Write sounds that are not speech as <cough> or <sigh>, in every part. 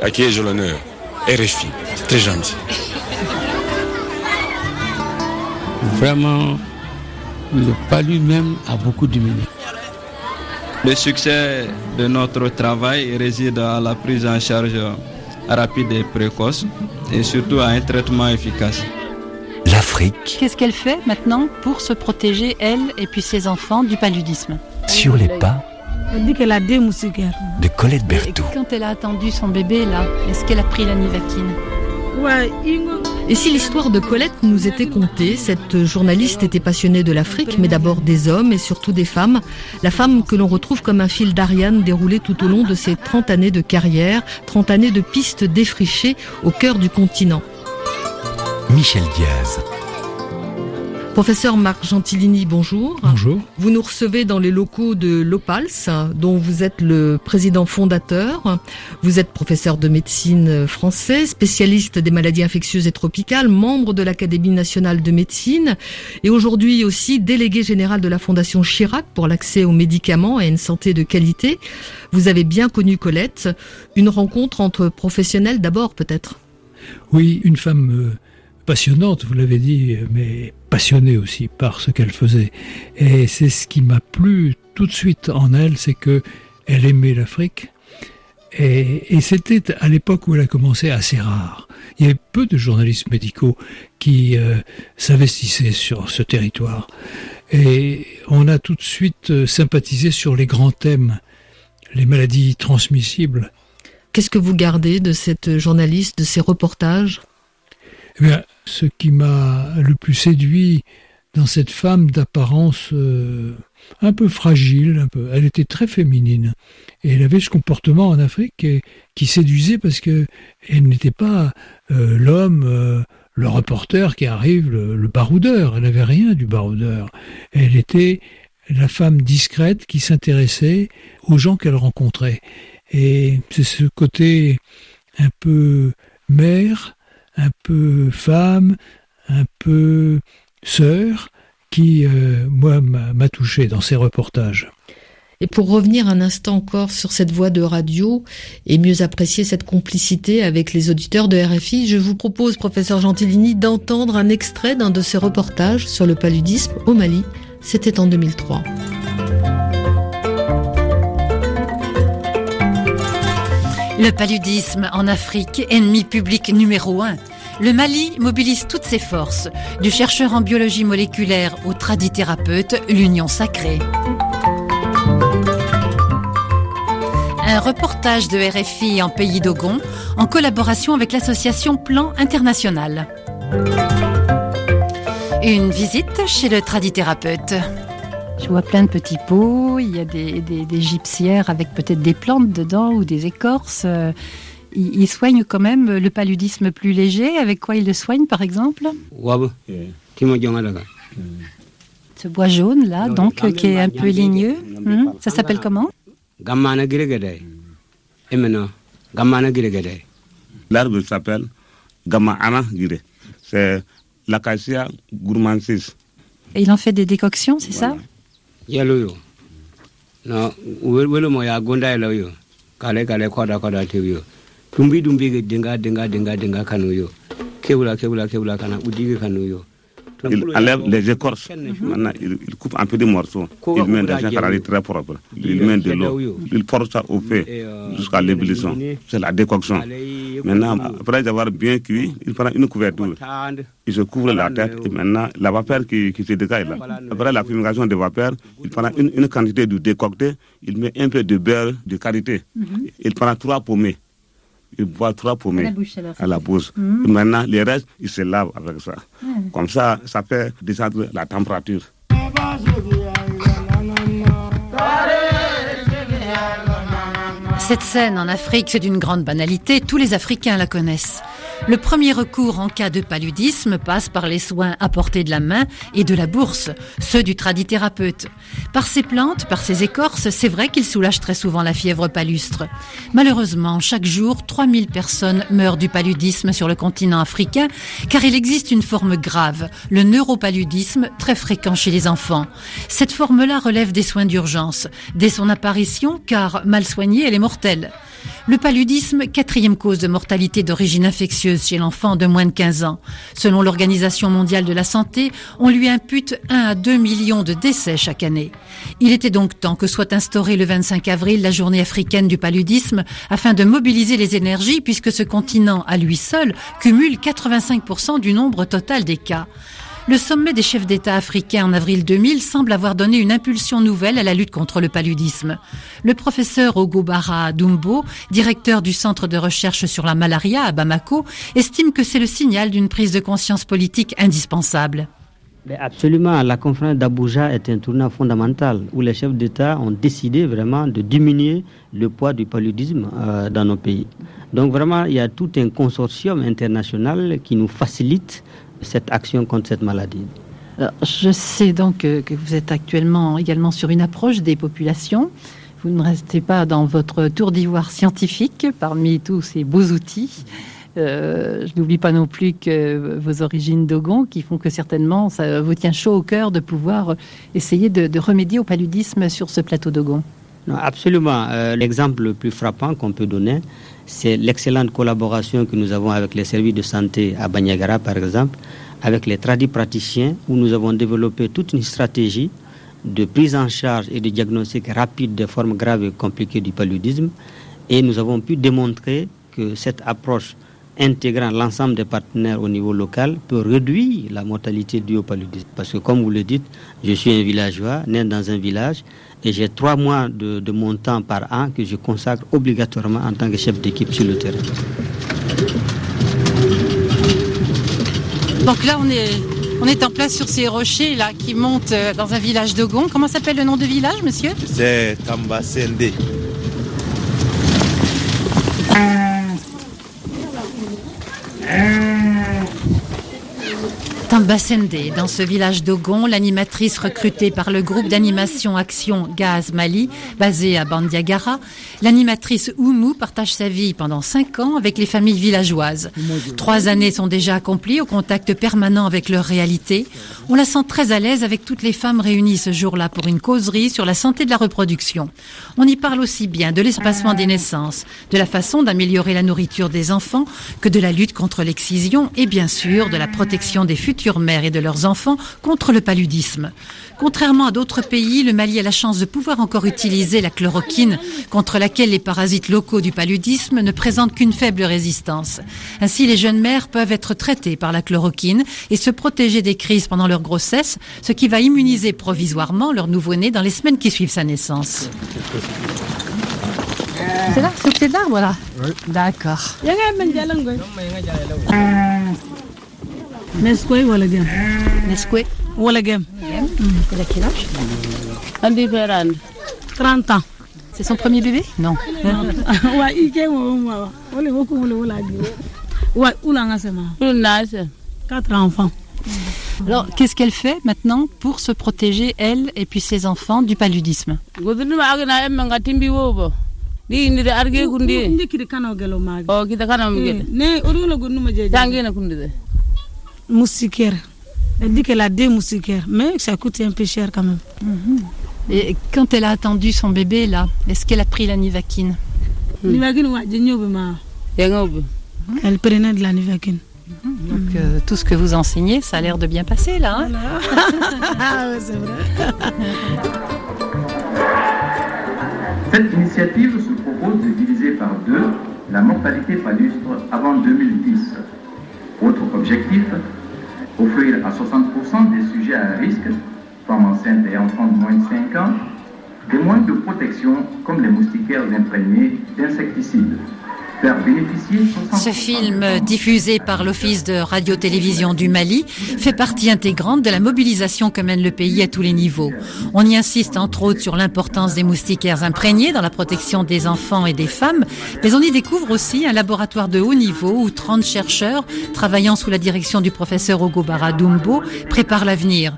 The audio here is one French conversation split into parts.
à qui ai-je l'honneur? RFI, très gentil. Vraiment, le palu même a beaucoup diminué. Le succès de notre travail réside à la prise en charge rapide et précoce et surtout à un traitement efficace. L'Afrique. Qu'est-ce qu'elle fait maintenant pour se protéger, elle et puis ses enfants, du paludisme? Sur les pas Elle dit qu'elle a deux moustiquaires. de Colette Berthoud. Quand elle a attendu son bébé, là, est-ce qu'elle a pris la Nivacine. Et si l'histoire de Colette nous était contée, cette journaliste était passionnée de l'Afrique, mais d'abord des hommes et surtout des femmes. La femme que l'on retrouve comme un fil d'Ariane déroulé tout au long de ses 30 années de carrière, 30 années de pistes défrichées au cœur du continent. Michel Diaz. Professeur Marc Gentilini, bonjour. Bonjour. Vous nous recevez dans les locaux de l'OPALS, dont vous êtes le président fondateur. Vous êtes professeur de médecine français, spécialiste des maladies infectieuses et tropicales, membre de l'Académie nationale de médecine et aujourd'hui aussi délégué général de la Fondation Chirac pour l'accès aux médicaments et à une santé de qualité. Vous avez bien connu Colette. Une rencontre entre professionnels d'abord peut-être? Oui, une femme euh, passionnante, vous l'avez dit, mais passionnée aussi par ce qu'elle faisait. Et c'est ce qui m'a plu tout de suite en elle, c'est que elle aimait l'Afrique. Et, c'était à l'époque où elle a commencé assez rare. Il y avait peu de journalistes médicaux qui euh, s'investissaient sur ce territoire. Et on a tout de suite euh, sympathisé sur les grands thèmes, les maladies transmissibles, Qu'est-ce que vous gardez de cette journaliste, de ses reportages? Eh bien, ce qui m'a le plus séduit dans cette femme d'apparence euh, un peu fragile, un peu, elle était très féminine et elle avait ce comportement en Afrique qui séduisait parce que elle n'était pas euh, l'homme, euh, le reporter qui arrive, le, le baroudeur. Elle n'avait rien du baroudeur. Elle était la femme discrète qui s'intéressait aux gens qu'elle rencontrait. Et c'est ce côté un peu mère, un peu femme, un peu sœur, qui, euh, moi, m'a touché dans ces reportages. Et pour revenir un instant encore sur cette voix de radio et mieux apprécier cette complicité avec les auditeurs de RFI, je vous propose, professeur Gentilini, d'entendre un extrait d'un de ses reportages sur le paludisme au Mali. C'était en 2003. Le paludisme en Afrique, ennemi public numéro un. Le Mali mobilise toutes ses forces, du chercheur en biologie moléculaire au tradithérapeute, l'union sacrée. Un reportage de RFI en pays d'Ogon, en collaboration avec l'association Plan International. Une visite chez le tradithérapeute. Je vois plein de petits pots, il y a des, des, des gypsières avec peut-être des plantes dedans ou des écorces. Euh, Il, il soigne quand même le paludisme plus léger. Avec quoi il le soigne par exemple? Ce bois jaune là, donc, qui est un peu ligneux. Hmm, Ça s'appelle comment? Gamana. Gamana. L'arbre s'appelle Gamma Gire. C'est l'acacia gourmandsis. Et il en fait des décoctions, c'est ça? Yo. Welo mo ya gonda yalo yo. Kale kale koda koda te yo. Tumbi dumbi ge denga denga denga denga kanu yo. Kana kanu yo. Il enlève les écorces. Maintenant, il, il coupe un peu de morceaux. Il met dans un canal très propre. Il met de l'eau. Il porte ça au feu jusqu'à l'ébullition. C'est la décoction. Maintenant, après avoir bien cuit, il prend une couverture. Il se couvre la tête et maintenant, la vapeur qui, qui se dégage là. Après la fumigation de vapeur, il prend une, une quantité de décocté. Il met un peu de beurre de qualité. Il prend trois pommées. Il boit trois pommées la bouche, alors, à la bouche. Et Maintenant, les restes, il se lave avec ça. Comme ça, ça fait descendre la température. Cette scène en Afrique, c'est d'une grande banalité, tous les Africains la connaissent. Le premier recours en cas de paludisme passe par les soins apportés de la main et de la bourse, ceux du tradithérapeute. Par ces plantes, par ces écorces, c'est vrai qu'ils soulagent très souvent la fièvre palustre. Malheureusement, chaque jour, 3000 personnes meurent du paludisme sur le continent africain, car il existe une forme grave, le neuropaludisme, très fréquent chez les enfants. Cette forme-là relève des soins d'urgence, dès son apparition, car mal soignée, elle est mortelle. Le paludisme, quatrième cause de mortalité d'origine infectieuse chez l'enfant de moins de 15 ans. Selon l'Organisation mondiale de la santé, on lui impute 1 à 2 millions de décès chaque année. Il était donc temps que soit instaurée le 25 avril la journée africaine du paludisme afin de mobiliser les énergies puisque ce continent à lui seul cumule 85% du nombre total des cas. Le sommet des chefs d'État africains en avril 2000 semble avoir donné une impulsion nouvelle à la lutte contre le paludisme. Le professeur Ogobara Dumbo, directeur du Centre de recherche sur la malaria à Bamako, estime que c'est le signal d'une prise de conscience politique indispensable. absolument, la conférence d'Abuja est un tournant fondamental où les chefs d'État ont décidé vraiment de diminuer le poids du paludisme euh, dans nos pays. Donc vraiment, il y a tout un consortium international qui nous facilite cette action contre cette maladie. je sais donc que, vous êtes actuellement également sur une approche des populations. Vous ne restez pas dans votre tour d'ivoire scientifique parmi tous ces beaux outils. Euh, je n'oublie pas non plus que vos origines Dogon, qui font que certainement ça vous tient chaud au cœur de pouvoir essayer de, remédier au paludisme sur ce plateau Dogon. Absolument. Euh, l'exemple le plus frappant qu'on peut donner, c'est l'excellente collaboration que nous avons avec les services de santé à Banyagara, par exemple, avec les tradis praticiens, où nous avons développé toute une stratégie de prise en charge et de diagnostic rapide des formes graves et compliquées du paludisme. Et nous avons pu démontrer que cette approche intégrant l'ensemble des partenaires au niveau local peut réduire la mortalité due au paludisme. Parce que comme vous le dites, je suis un villageois, né dans un village, et j'ai trois mois de, de, mon temps par an que je consacre obligatoirement en tant que chef d'équipe sur le terrain. Donc là, on est, on est en place sur ces rochers là qui montent euh, dans un village de Gond. Comment s'appelle le nom de village, monsieur? C'est Tambasende. And Tambasende, dans ce village d'Ogon, l'animatrice recrutée par le groupe d'animation Action Gaz Mali, basé à Bandiagara, l'animatrice Oumou partage sa vie pendant cinq ans avec les familles villageoises. Trois années sont déjà accomplies au contact permanent avec leur réalité. On la sent très à l'aise avec toutes les femmes réunies ce jour-là pour une causerie sur la santé de la reproduction. On y parle aussi bien de l'espacement des naissances, de la façon d'améliorer la nourriture des enfants, que de la lutte contre l'excision et bien sûr de la protection des futurs mères et de leurs enfants contre le paludisme. Contrairement à d'autres pays, le Mali a la chance de pouvoir encore utiliser la chloroquine, contre laquelle les parasites locaux du paludisme ne présentent qu'une faible résistance. Ainsi, les jeunes mères peuvent être traitées par la chloroquine et se protéger des crises pendant leur grossesse, ce qui va immuniser provisoirement leur nouveau-né dans les semaines qui suivent sa naissance. C'est là, c'est au d'arbre, là? Oui. D'accord. Gem. Nesquik Wala gem. Elle a quel âge Andi Ferrand. 30 ans. C'est son premier bébé? Non. <laughs> Quatre enfants. Alors, qu'est-ce qu'elle fait maintenant pour se protéger, elle et puis ses enfants, du paludisme? Moustiquaire elle dit qu'elle a deux moustiquaires mais ça coûte un peu cher quand même mm -hmm. et quand elle a attendu son bébé là est-ce qu'elle a pris la mm. be ma elle prenait de la nivaquine donc euh, tout ce que vous enseignez, ça a l'air de bien passer là. Hein <laughs> ah ouais, c'est vrai. Cette initiative se propose de diviser par deux la mortalité palustre avant 2010. Autre objectif, offrir à 60% des sujets à risque, femmes enceintes et enfants de moins de 5 ans, des moyens de protection comme les moustiquaires imprégnés d'insecticides. Ce film, diffusé par l'Office de radio-télévision du Mali, fait partie intégrante de la mobilisation que mène le pays à tous les niveaux. On y insiste entre autres sur l'importance des moustiquaires imprégnés dans la protection des enfants et des femmes, mais on y découvre aussi un laboratoire de haut niveau où 30 chercheurs, travaillant sous la direction du professeur Ogobara Dumbo, préparent l'avenir.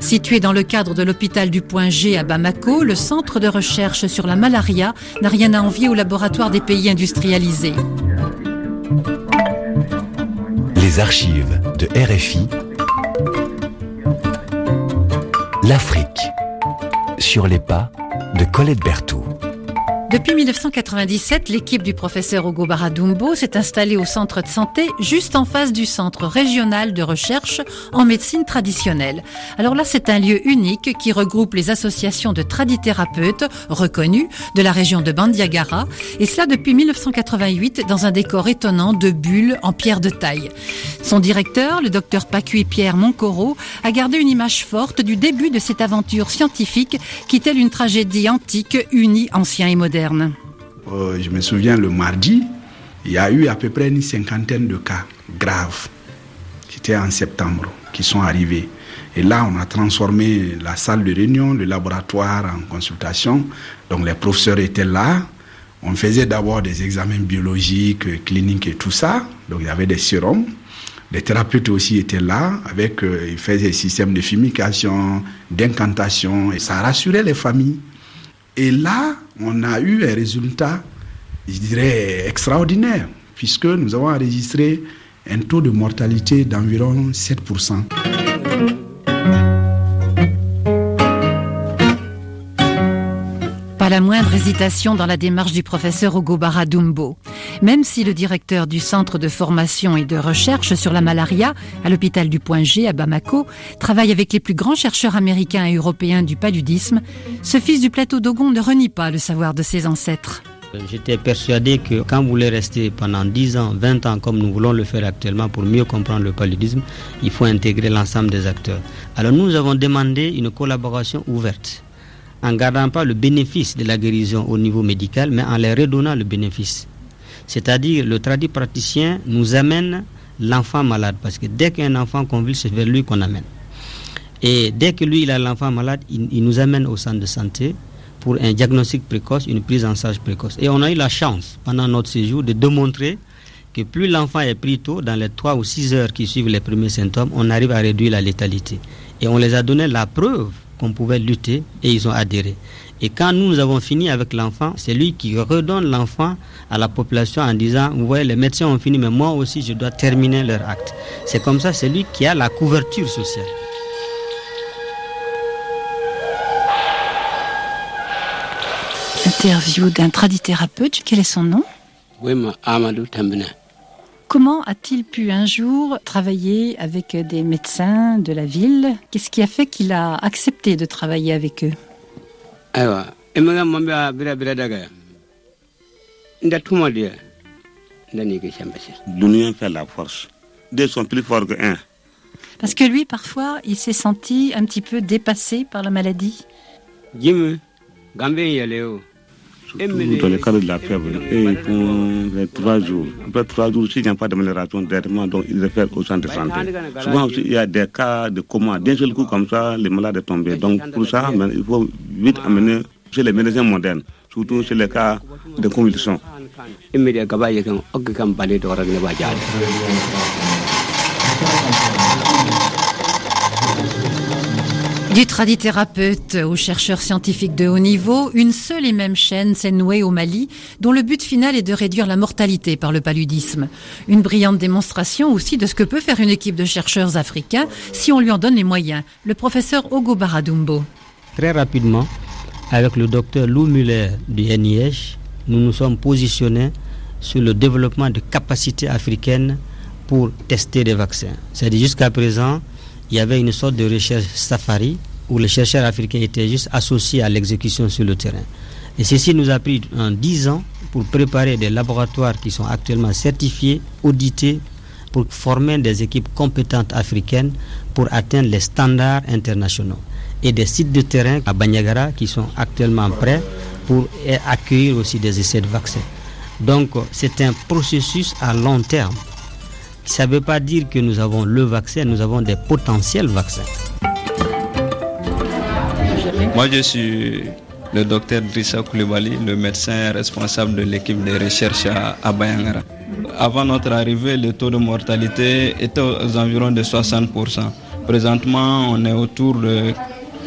Situé dans le cadre de l'hôpital du Point G à Bamako, le centre de recherche sur la malaria n'a rien à envier au laboratoire des pays industrialisés. Les archives de RFI. L'Afrique. Sur les pas de Colette Berthoud. Depuis 1997, l'équipe du professeur Hugo Baradumbo s'est installée au centre de santé juste en face du centre régional de recherche en médecine traditionnelle. Alors là, c'est un lieu unique qui regroupe les associations de tradithérapeutes reconnus de la région de Bandiagara et cela depuis 1988 dans un décor étonnant de bulles en pierre de taille. Son directeur, le docteur Pacui Pierre Moncoro, a gardé une image forte du début de cette aventure scientifique qui telle une tragédie antique unie ancien et Euh, je me souviens le mardi, il y a eu à peu près une cinquantaine de cas graves. C'était en septembre qui sont arrivés. Et là, on a transformé la salle de réunion, le laboratoire en consultation. Donc les professeurs étaient là. On faisait d'abord des examens biologiques, cliniques et tout ça. Donc il y avait des sérums. Les thérapeutes aussi étaient là avec, euh, ils faisaient des systèmes de fumication, d'incantation et ça rassurait les familles. Et là, on a eu un résultat, je dirais, extraordinaire, puisque nous avons enregistré un taux de mortalité d'environ 7%. La moindre hésitation dans la démarche du professeur Hugo Baradumbo. Même si le directeur du centre de formation et de recherche sur la malaria à l'hôpital du Point G à Bamako travaille avec les plus grands chercheurs américains et européens du paludisme, ce fils du plateau d'Ogon ne renie pas le savoir de ses ancêtres. J'étais persuadé que quand vous voulez rester pendant 10 ans, 20 ans, comme nous voulons le faire actuellement pour mieux comprendre le paludisme, il faut intégrer l'ensemble des acteurs. Alors nous avons demandé une collaboration ouverte en gardant pas le bénéfice de la guérison au niveau médical, mais en leur redonnant le bénéfice. C'est-à-dire, le tradit praticien nous amène l'enfant malade, parce que dès qu'un enfant convulse, c'est vers lui qu'on amène. Et dès que lui, il a l'enfant malade, il, il, nous amène au centre de santé pour un diagnostic précoce, une prise en charge précoce. Et on a eu la chance, pendant notre séjour, de démontrer que plus l'enfant est pris tôt, dans les 3 ou 6 heures qui suivent les premiers symptômes, on arrive à réduire la létalité. Et on les a donné la preuve qu'on pouvait lutter et ils ont adhéré. Et quand nous, nous avons fini avec l'enfant, c'est lui qui redonne l'enfant à la population en disant, vous voyez, les médecins ont fini, mais moi aussi, je dois terminer leur acte. C'est comme ça, c'est lui qui a la couverture sociale. Interview d'un tradithérapeute, quel est son nom? Oui, Amadou Tambena. Comment a-t-il pu un jour travailler avec des médecins de la ville? Qu'est-ce qui a fait qu'il a accepté de travailler avec eux? L'union fait la force. Deux sont plus forts que un. Parce que lui, parfois, il s'est senti un petit peu dépassé par la maladie? Surtout dans le cadre de la fièvre. Et pour les trois jours. Après trois jours, s'il n'y a pas d'amélioration directement, donc ils réfèrent au centre de santé. Souvent aussi, il y a des cas de coma. D'un seul coup, comme ça, les malades sont tombés. Donc pour ça, il faut vite amener chez les médecins modernes, surtout chez les cas de convulsion. Du tradithérapeute aux chercheurs scientifiques de haut niveau, une seule et même chaîne s'est nouée au Mali, dont le but final est de réduire la mortalité par le paludisme. Une brillante démonstration aussi de ce que peut faire une équipe de chercheurs africains si on lui en donne les moyens. Le professeur Ogo Baradumbo. Très rapidement, avec le docteur Lou Muller du NIH, nous nous sommes positionnés sur le développement de capacités africaines pour tester des vaccins. C'est-à-dire jusqu'à présent, il y avait une sorte de recherche safari où les chercheurs africains étaient juste associés à l'exécution sur le terrain. Et ceci nous a pris en 10 ans pour préparer des laboratoires qui sont actuellement certifiés, audités, pour former des équipes compétentes africaines pour atteindre les standards internationaux. Et des sites de terrain à Banyagara qui sont actuellement prêts pour accueillir aussi des essais de vaccins. Donc c'est un processus à long terme. Ça ne veut pas dire que nous avons le vaccin, nous avons des potentiels vaccins. Moi, je suis le docteur Drissa Koulibaly, le médecin responsable de l'équipe de recherche à, Bayangara. Avant notre arrivée, le taux de mortalité était aux environs de 60%. Présentement, on est autour de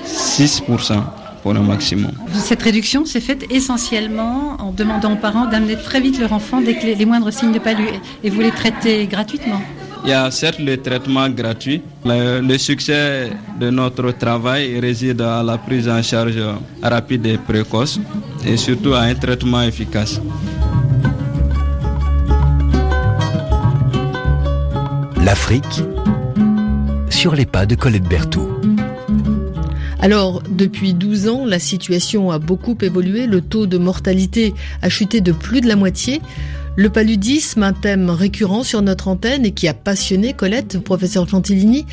6% pour le maximum. Cette réduction s'est faite essentiellement en demandant aux parents d'amener très vite leur enfant dès que les, les moindres signes de palu et vous les traitez gratuitement Il y a certes le traitement gratuit. Le, succès de notre travail réside à la prise en charge rapide et précoce et surtout à un traitement efficace. L'Afrique sur les pas de Colette Berthoud. Alors, depuis 12 ans, la situation a beaucoup évolué. Le taux de mortalité a chuté de plus de la moitié. Le paludisme, un thème récurrent sur notre antenne et qui a passionné Colette, professeur Gentilini.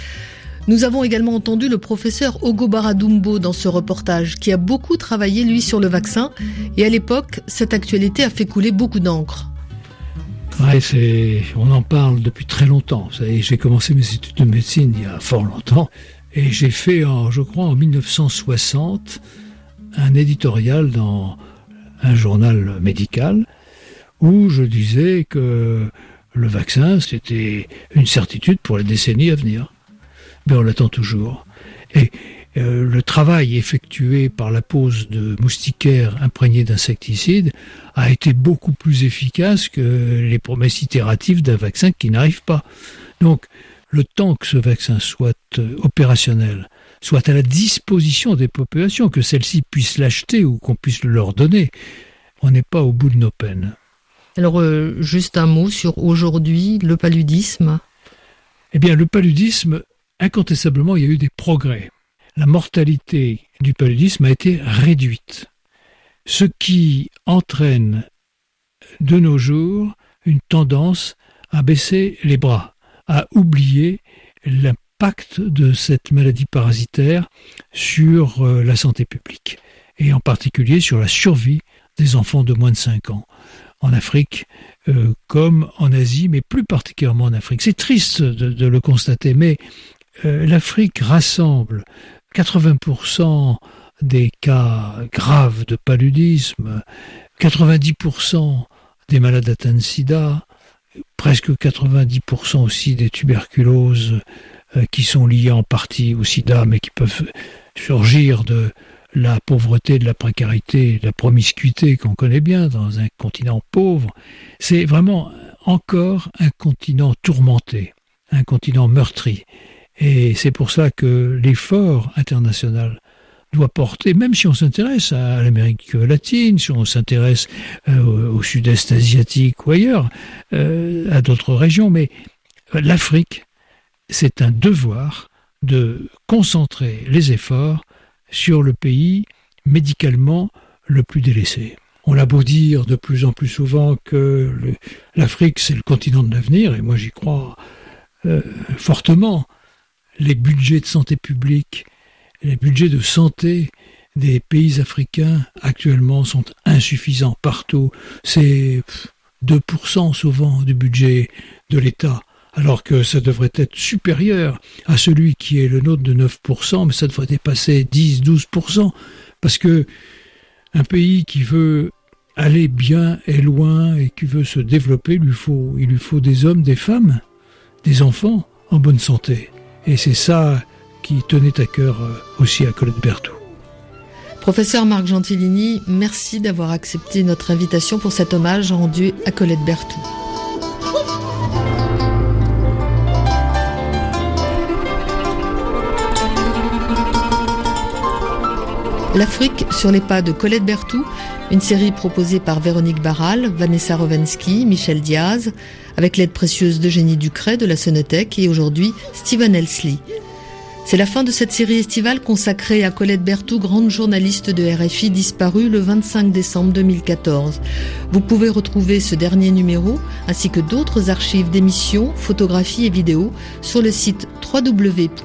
Nous avons également entendu le professeur Ogo Baradumbo dans ce reportage, qui a beaucoup travaillé, lui, sur le vaccin. Et à l'époque, cette actualité a fait couler beaucoup d'encre. Ouais, on en parle depuis très longtemps. J'ai commencé mes études de médecine il y a fort longtemps. Et j'ai fait, en, je crois, en 1960, un éditorial dans un journal médical où je disais que le vaccin, c'était une certitude pour les décennies à venir. Mais on l'attend toujours. Et euh, le travail effectué par la pose de moustiquaires imprégnés d'insecticides a été beaucoup plus efficace que les promesses itératives d'un vaccin qui n'arrive pas. Donc, le temps que ce vaccin soit euh, opérationnel, soit à la disposition des populations, que celles-ci puissent l'acheter ou qu'on puisse le leur donner, on n'est pas au bout de nos peines. Alors, euh, juste un mot sur aujourd'hui, le paludisme. Eh bien, le paludisme, incontestablement, il y a eu des progrès. La mortalité du paludisme a été réduite, ce qui entraîne de nos jours une tendance à baisser les bras, à oublier l'impact de cette maladie parasitaire sur euh, la santé publique, et en particulier sur la survie des enfants de moins de 5 ans en Afrique euh, comme en Asie, mais plus particulièrement en Afrique. C'est triste de, le constater, mais euh, l'Afrique rassemble 80% des cas graves de paludisme, 90% des malades atteints de sida, presque 90% aussi des tuberculoses euh, qui sont liées en partie au sida, mais qui peuvent surgir de la pauvreté, de la précarité, de la promiscuité qu'on connaît bien dans un continent pauvre, c'est vraiment encore un continent tourmenté, un continent meurtri. Et c'est pour ça que l'effort international doit porter, même si on s'intéresse à l'Amérique latine, si on s'intéresse euh, au sud-est asiatique ou ailleurs, euh, à d'autres régions, mais l'Afrique, c'est un devoir de concentrer les efforts sur le pays médicalement le plus délaissé. On a beau dire de plus en plus souvent que l'Afrique c'est le continent de l'avenir, et moi j'y crois euh, fortement. Les budgets de santé publique, les budgets de santé des pays africains actuellement sont insuffisants partout. C'est 2% souvent du budget de l'État alors que ça devrait être supérieur à celui qui est le nôtre de 9%, mais ça devrait dépasser 10-12%, parce que un pays qui veut aller bien et loin et qui veut se développer, lui faut, il lui faut des hommes, des femmes, des enfants en bonne santé. Et c'est ça qui tenait à cœur euh, aussi à Colette Berthoud. Professeur Marc Gentilini, merci d'avoir accepté notre invitation pour cet hommage rendu à Colette Berthoud. L'Afrique sur les pas de Colette Berthoud, une série proposée par Véronique Barral, Vanessa Rovensky, Michel Diaz, avec l'aide précieuse d'Eugénie Ducret de la Sonothèque et aujourd'hui Stephen Elsley. C'est la fin de cette série estivale consacrée à Colette Berthoud, grande journaliste de RFI disparue le 25 décembre 2014. Vous pouvez retrouver ce dernier numéro ainsi que d'autres archives d'émissions, photographies et vidéos sur le site www.rfi.fr.